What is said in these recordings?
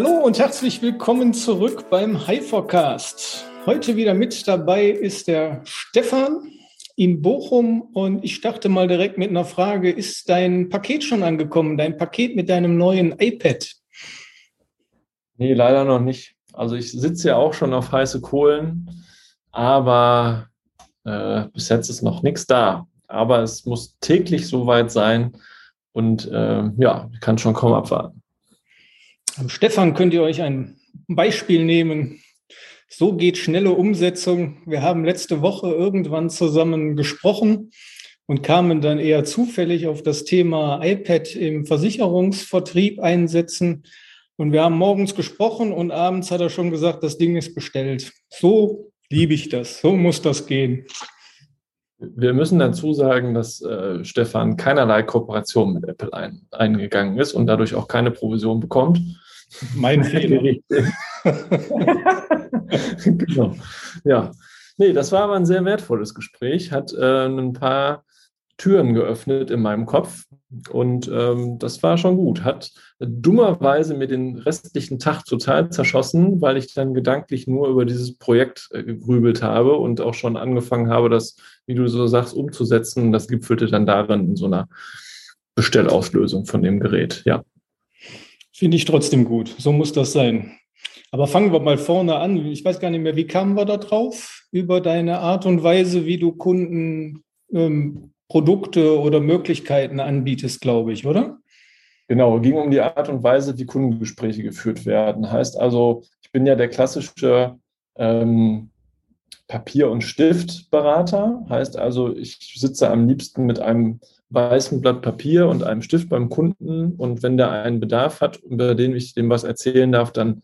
Hallo und herzlich willkommen zurück beim Hypercast. Heute wieder mit dabei ist der Stefan in Bochum und ich starte mal direkt mit einer Frage. Ist dein Paket schon angekommen? Dein Paket mit deinem neuen iPad? Nee, leider noch nicht. Also ich sitze ja auch schon auf heiße Kohlen, aber äh, bis jetzt ist noch nichts da. Aber es muss täglich soweit sein und äh, ja, ich kann schon kaum abwarten. Am Stefan könnt ihr euch ein Beispiel nehmen. So geht schnelle Umsetzung. Wir haben letzte Woche irgendwann zusammen gesprochen und kamen dann eher zufällig auf das Thema iPad im Versicherungsvertrieb einsetzen. Und wir haben morgens gesprochen und abends hat er schon gesagt, das Ding ist bestellt. So liebe ich das. So muss das gehen. Wir müssen dazu sagen, dass äh, Stefan keinerlei Kooperation mit Apple ein, eingegangen ist und dadurch auch keine Provision bekommt. Mein Fehler. genau. Ja. Nee, das war aber ein sehr wertvolles Gespräch, hat äh, ein paar Türen geöffnet in meinem Kopf und ähm, das war schon gut. Hat dummerweise mir den restlichen Tag total zerschossen, weil ich dann gedanklich nur über dieses Projekt äh, gegrübelt habe und auch schon angefangen habe, das, wie du so sagst, umzusetzen. Das gipfelte dann darin in so einer Bestellauslösung von dem Gerät. Ja. Finde ich trotzdem gut. So muss das sein. Aber fangen wir mal vorne an. Ich weiß gar nicht mehr, wie kamen wir da drauf? Über deine Art und Weise, wie du Kunden ähm, Produkte oder Möglichkeiten anbietest, glaube ich, oder? Genau, ging um die Art und Weise, wie Kundengespräche geführt werden. Heißt also, ich bin ja der klassische ähm, Papier- und Stiftberater. Heißt also, ich sitze am liebsten mit einem weißen Blatt Papier und einem Stift beim Kunden. Und wenn der einen Bedarf hat, über den ich dem was erzählen darf, dann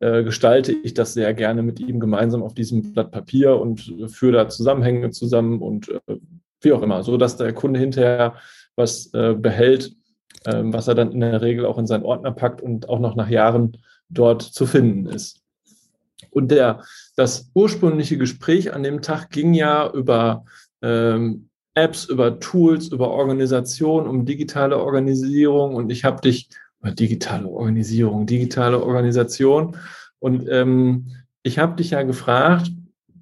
äh, gestalte ich das sehr gerne mit ihm gemeinsam auf diesem Blatt Papier und äh, führe da Zusammenhänge zusammen und äh, wie auch immer, so dass der Kunde hinterher was äh, behält, ähm, was er dann in der Regel auch in seinen Ordner packt und auch noch nach Jahren dort zu finden ist. Und der, das ursprüngliche Gespräch an dem Tag ging ja über ähm, Apps, über Tools, über Organisation, um digitale Organisierung. Und ich habe dich, digitale Organisierung, digitale Organisation. Und ähm, ich habe dich ja gefragt,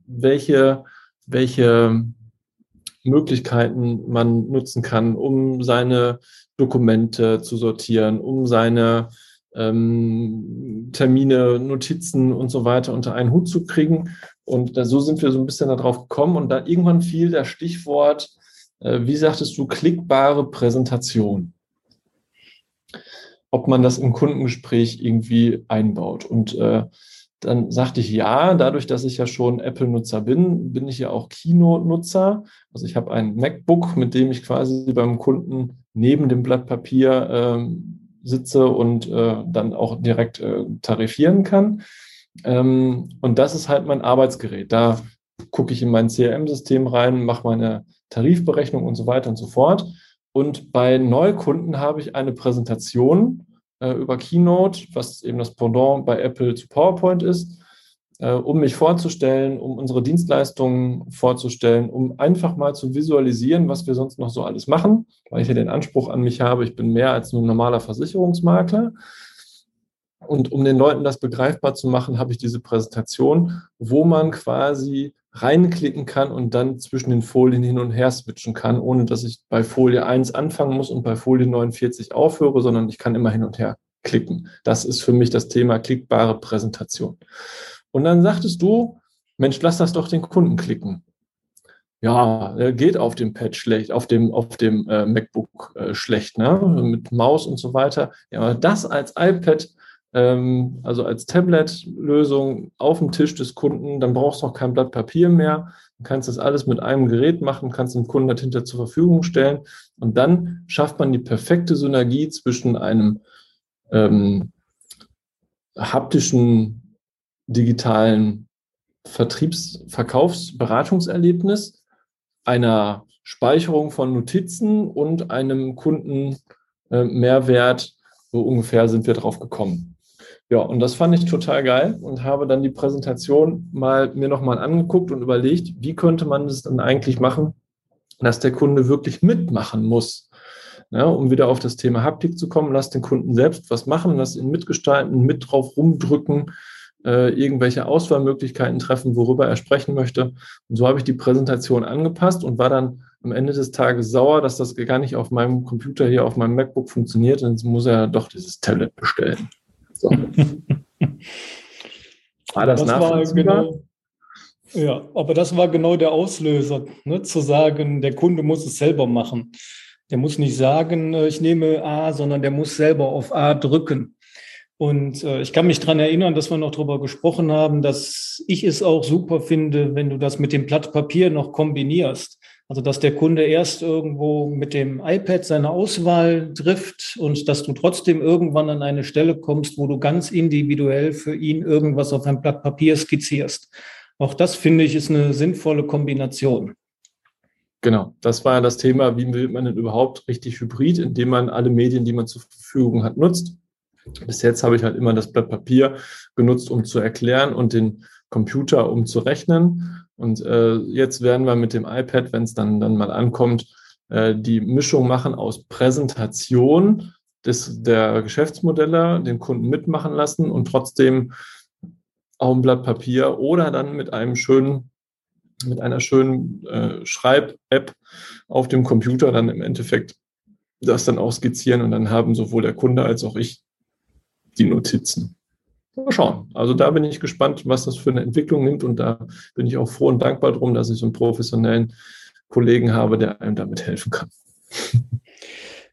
welche, welche Möglichkeiten man nutzen kann, um seine Dokumente zu sortieren, um seine ähm, Termine, Notizen und so weiter unter einen Hut zu kriegen. Und da, so sind wir so ein bisschen darauf gekommen. Und dann irgendwann fiel das Stichwort, äh, wie sagtest du, klickbare Präsentation. Ob man das im Kundengespräch irgendwie einbaut. Und äh, dann sagte ich ja, dadurch, dass ich ja schon Apple-Nutzer bin, bin ich ja auch Keynote-Nutzer. Also ich habe ein MacBook, mit dem ich quasi beim Kunden neben dem Blatt Papier ähm, sitze und äh, dann auch direkt äh, tarifieren kann. Ähm, und das ist halt mein Arbeitsgerät. Da gucke ich in mein CRM-System rein, mache meine Tarifberechnung und so weiter und so fort. Und bei Neukunden habe ich eine Präsentation, äh, über Keynote, was eben das Pendant bei Apple zu PowerPoint ist, äh, um mich vorzustellen, um unsere Dienstleistungen vorzustellen, um einfach mal zu visualisieren, was wir sonst noch so alles machen, weil ich ja den Anspruch an mich habe, ich bin mehr als nur ein normaler Versicherungsmakler. Und um den Leuten das begreifbar zu machen, habe ich diese Präsentation, wo man quasi reinklicken kann und dann zwischen den Folien hin und her switchen kann, ohne dass ich bei Folie 1 anfangen muss und bei Folie 49 aufhöre, sondern ich kann immer hin und her klicken. Das ist für mich das Thema klickbare Präsentation. Und dann sagtest du, Mensch, lass das doch den Kunden klicken. Ja, geht auf dem Pad schlecht, auf dem, auf dem äh, MacBook äh, schlecht, ne? mit Maus und so weiter. Ja, aber das als iPad ähm, also als Tablet-Lösung auf dem Tisch des Kunden, dann brauchst du auch kein Blatt Papier mehr. Du kannst das alles mit einem Gerät machen, kannst dem Kunden das hinter zur Verfügung stellen und dann schafft man die perfekte Synergie zwischen einem ähm, haptischen, digitalen Vertriebs-, Verkaufs-, Beratungserlebnis, einer Speicherung von Notizen und einem Kunden äh. So ungefähr sind wir drauf gekommen. Ja, und das fand ich total geil und habe dann die Präsentation mal mir nochmal angeguckt und überlegt, wie könnte man das dann eigentlich machen, dass der Kunde wirklich mitmachen muss. Ja, um wieder auf das Thema Haptik zu kommen, lass den Kunden selbst was machen, lass ihn mitgestalten, mit drauf rumdrücken, äh, irgendwelche Auswahlmöglichkeiten treffen, worüber er sprechen möchte. Und so habe ich die Präsentation angepasst und war dann am Ende des Tages sauer, dass das gar nicht auf meinem Computer hier, auf meinem MacBook funktioniert. Und jetzt muss er doch dieses Tablet bestellen. So. war das, das nachvollziehbar? Genau, ja, aber das war genau der Auslöser, ne, zu sagen, der Kunde muss es selber machen. Der muss nicht sagen, äh, ich nehme A, sondern der muss selber auf A drücken. Und äh, ich kann mich dran erinnern, dass wir noch darüber gesprochen haben, dass ich es auch super finde, wenn du das mit dem Blatt Papier noch kombinierst. Also dass der Kunde erst irgendwo mit dem iPad seine Auswahl trifft und dass du trotzdem irgendwann an eine Stelle kommst, wo du ganz individuell für ihn irgendwas auf ein Blatt Papier skizzierst. Auch das finde ich ist eine sinnvolle Kombination. Genau, das war ja das Thema, wie wird man denn überhaupt richtig hybrid, indem man alle Medien, die man zur Verfügung hat, nutzt. Bis jetzt habe ich halt immer das Blatt Papier genutzt, um zu erklären und den Computer, um zu rechnen. Und äh, jetzt werden wir mit dem iPad, wenn es dann, dann mal ankommt, äh, die Mischung machen aus Präsentation des, der Geschäftsmodelle, den Kunden mitmachen lassen und trotzdem auch ein Blatt Papier oder dann mit einem schönen, mit einer schönen äh, Schreib-App auf dem Computer dann im Endeffekt das dann auch skizzieren und dann haben sowohl der Kunde als auch ich die Notizen. Mal schauen. Also da bin ich gespannt, was das für eine Entwicklung nimmt und da bin ich auch froh und dankbar drum, dass ich so einen professionellen Kollegen habe, der einem damit helfen kann.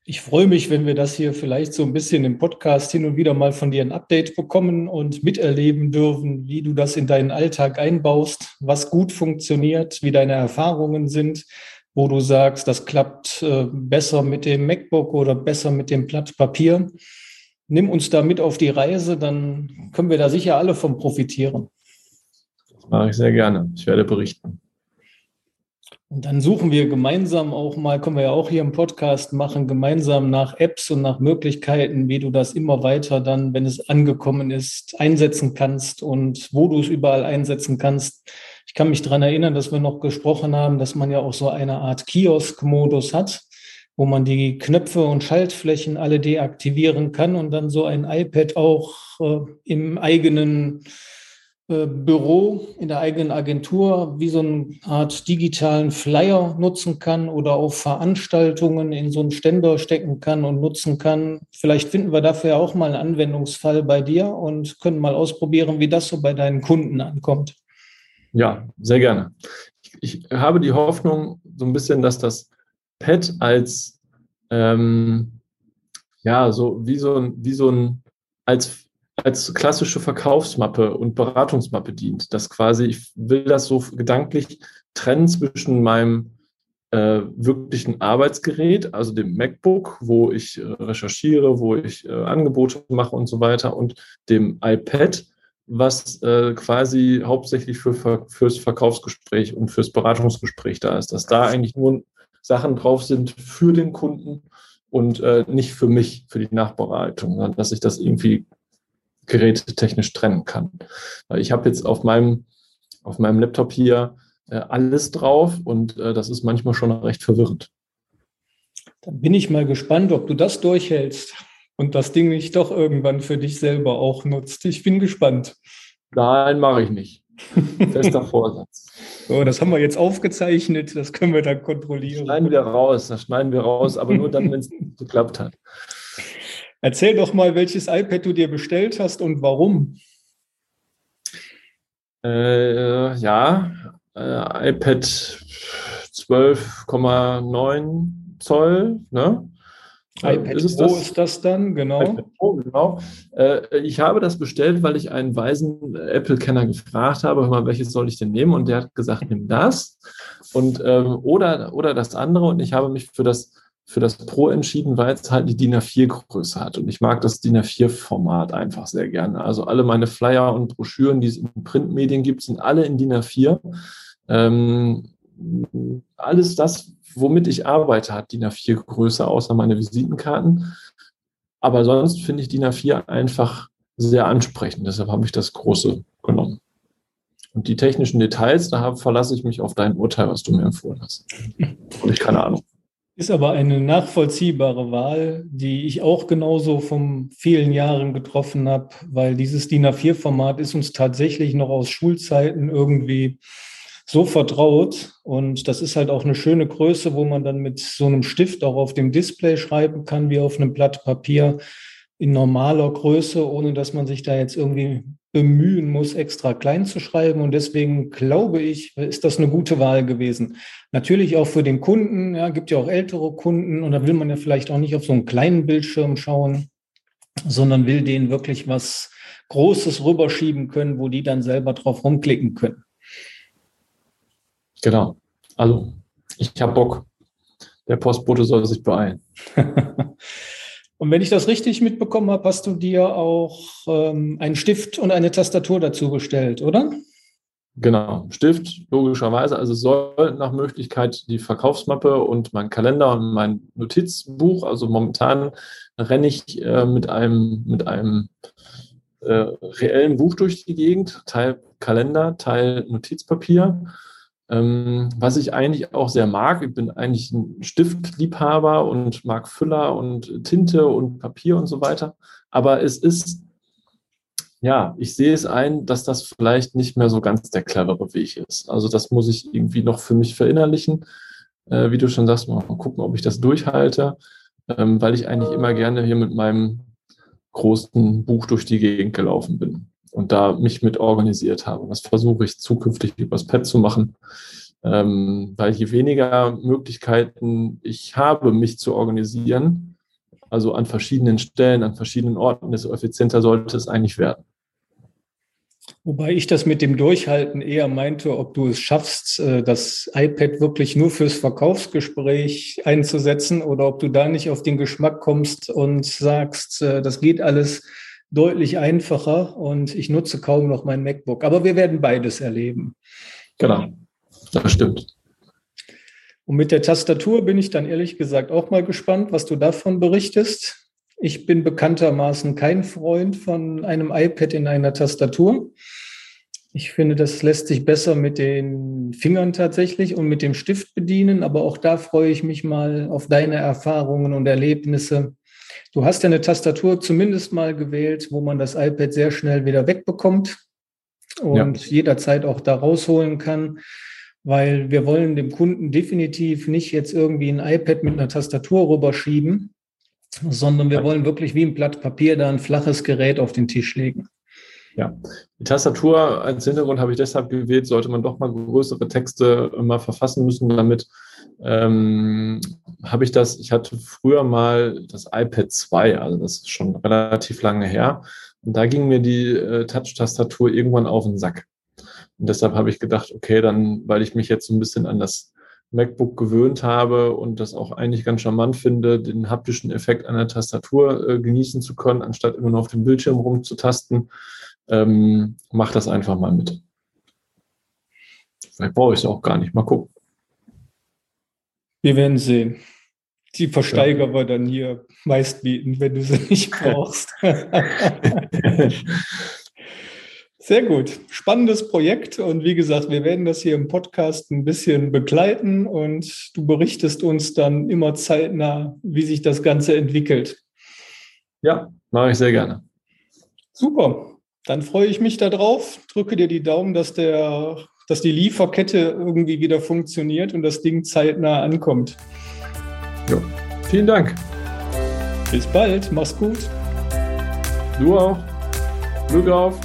Ich freue mich, wenn wir das hier vielleicht so ein bisschen im Podcast hin und wieder mal von dir ein Update bekommen und miterleben dürfen, wie du das in deinen Alltag einbaust, was gut funktioniert, wie deine Erfahrungen sind, wo du sagst, das klappt äh, besser mit dem MacBook oder besser mit dem Blatt Papier nimm uns da mit auf die Reise, dann können wir da sicher alle von profitieren. Das mache ich sehr gerne. Ich werde berichten. Und dann suchen wir gemeinsam auch mal, können wir ja auch hier im Podcast machen, gemeinsam nach Apps und nach Möglichkeiten, wie du das immer weiter dann, wenn es angekommen ist, einsetzen kannst und wo du es überall einsetzen kannst. Ich kann mich daran erinnern, dass wir noch gesprochen haben, dass man ja auch so eine Art Kiosk-Modus hat wo man die Knöpfe und Schaltflächen alle deaktivieren kann und dann so ein iPad auch äh, im eigenen äh, Büro, in der eigenen Agentur wie so eine Art digitalen Flyer nutzen kann oder auf Veranstaltungen in so einen Ständer stecken kann und nutzen kann. Vielleicht finden wir dafür auch mal einen Anwendungsfall bei dir und können mal ausprobieren, wie das so bei deinen Kunden ankommt. Ja, sehr gerne. Ich, ich habe die Hoffnung so ein bisschen, dass das Pad als ähm, ja, so wie so ein, wie so ein, als, als klassische Verkaufsmappe und Beratungsmappe dient. Das quasi, ich will das so gedanklich trennen zwischen meinem äh, wirklichen Arbeitsgerät, also dem MacBook, wo ich äh, recherchiere, wo ich äh, Angebote mache und so weiter, und dem iPad, was äh, quasi hauptsächlich für, fürs Verkaufsgespräch und fürs Beratungsgespräch da ist. Dass da eigentlich nur Sachen drauf sind für den Kunden und äh, nicht für mich, für die Nachbereitung, dass ich das irgendwie gerätetechnisch trennen kann. Ich habe jetzt auf meinem, auf meinem Laptop hier äh, alles drauf und äh, das ist manchmal schon recht verwirrend. Dann bin ich mal gespannt, ob du das durchhältst und das Ding nicht doch irgendwann für dich selber auch nutzt. Ich bin gespannt. Nein, mache ich nicht. Fester Vorsatz. So, das haben wir jetzt aufgezeichnet, das können wir dann kontrollieren. Das schneiden wir raus, das schneiden wir raus, aber nur dann, wenn es geklappt hat. Erzähl doch mal, welches iPad du dir bestellt hast und warum. Äh, ja, äh, iPad 12,9 Zoll, ne? iPad ist Pro das? ist das dann, genau. Pro, genau. Äh, ich habe das bestellt, weil ich einen weisen Apple-Kenner gefragt habe, mal, welches soll ich denn nehmen? Und der hat gesagt, nimm das und ähm, oder, oder das andere. Und ich habe mich für das, für das Pro entschieden, weil es halt die DIN A4-Größe hat. Und ich mag das DIN A4-Format einfach sehr gerne. Also alle meine Flyer und Broschüren, die es in Printmedien gibt, sind alle in DIN A4. Ähm, alles das, womit ich arbeite, hat DIN A4 Größe, außer meine Visitenkarten. Aber sonst finde ich DIN A4 einfach sehr ansprechend. Deshalb habe ich das große genommen. Und die technischen Details, da verlasse ich mich auf dein Urteil, was du mir empfohlen hast. Und ich keine Ahnung. Ist aber eine nachvollziehbare Wahl, die ich auch genauso von vielen Jahren getroffen habe, weil dieses DIN A4-Format ist uns tatsächlich noch aus Schulzeiten irgendwie so vertraut. Und das ist halt auch eine schöne Größe, wo man dann mit so einem Stift auch auf dem Display schreiben kann, wie auf einem Blatt Papier in normaler Größe, ohne dass man sich da jetzt irgendwie bemühen muss, extra klein zu schreiben. Und deswegen glaube ich, ist das eine gute Wahl gewesen. Natürlich auch für den Kunden, ja, gibt ja auch ältere Kunden und da will man ja vielleicht auch nicht auf so einen kleinen Bildschirm schauen, sondern will denen wirklich was Großes rüberschieben können, wo die dann selber drauf rumklicken können. Genau. Also, ich habe Bock. Der Postbote soll sich beeilen. Und wenn ich das richtig mitbekommen habe, hast du dir auch ähm, einen Stift und eine Tastatur dazu bestellt, oder? Genau, Stift, logischerweise. Also soll nach Möglichkeit die Verkaufsmappe und mein Kalender und mein Notizbuch. Also momentan renne ich äh, mit einem, mit einem äh, reellen Buch durch die Gegend, Teil Kalender, Teil Notizpapier. Ähm, was ich eigentlich auch sehr mag, ich bin eigentlich ein Stiftliebhaber und mag Füller und Tinte und Papier und so weiter. Aber es ist, ja, ich sehe es ein, dass das vielleicht nicht mehr so ganz der clevere Weg ist. Also das muss ich irgendwie noch für mich verinnerlichen. Äh, wie du schon sagst, mal gucken, ob ich das durchhalte, ähm, weil ich eigentlich immer gerne hier mit meinem großen Buch durch die Gegend gelaufen bin und da mich mit organisiert habe. Das versuche ich zukünftig übers Pad zu machen, ähm, weil je weniger Möglichkeiten ich habe, mich zu organisieren, also an verschiedenen Stellen, an verschiedenen Orten, desto effizienter sollte es eigentlich werden. Wobei ich das mit dem Durchhalten eher meinte, ob du es schaffst, äh, das iPad wirklich nur fürs Verkaufsgespräch einzusetzen oder ob du da nicht auf den Geschmack kommst und sagst, äh, das geht alles deutlich einfacher und ich nutze kaum noch mein MacBook. Aber wir werden beides erleben. Genau, das stimmt. Und mit der Tastatur bin ich dann ehrlich gesagt auch mal gespannt, was du davon berichtest. Ich bin bekanntermaßen kein Freund von einem iPad in einer Tastatur. Ich finde, das lässt sich besser mit den Fingern tatsächlich und mit dem Stift bedienen. Aber auch da freue ich mich mal auf deine Erfahrungen und Erlebnisse, Du hast ja eine Tastatur zumindest mal gewählt, wo man das iPad sehr schnell wieder wegbekommt und ja. jederzeit auch da rausholen kann, weil wir wollen dem Kunden definitiv nicht jetzt irgendwie ein iPad mit einer Tastatur rüberschieben, sondern wir wollen wirklich wie ein Blatt Papier da ein flaches Gerät auf den Tisch legen. Ja, die Tastatur als Hintergrund habe ich deshalb gewählt, sollte man doch mal größere Texte mal verfassen müssen, damit ähm, habe ich das, ich hatte früher mal das iPad 2, also das ist schon relativ lange her. Und da ging mir die äh, Touch-Tastatur irgendwann auf den Sack. Und deshalb habe ich gedacht, okay, dann, weil ich mich jetzt so ein bisschen an das MacBook gewöhnt habe und das auch eigentlich ganz charmant finde, den haptischen Effekt einer Tastatur äh, genießen zu können, anstatt immer nur auf dem Bildschirm rumzutasten, ähm, mach das einfach mal mit. Vielleicht brauche ich es auch gar nicht. Mal gucken. Wir werden sehen. Die versteigern ja. dann hier meist bieten, wenn du sie nicht brauchst. Sehr gut. Spannendes Projekt. Und wie gesagt, wir werden das hier im Podcast ein bisschen begleiten und du berichtest uns dann immer zeitnah, wie sich das Ganze entwickelt. Ja, mache ich sehr gerne. Super. Dann freue ich mich darauf. Drücke dir die Daumen, dass der dass die Lieferkette irgendwie wieder funktioniert und das Ding zeitnah ankommt. Ja, vielen Dank. Bis bald, mach's gut. Du auch. Glück auf.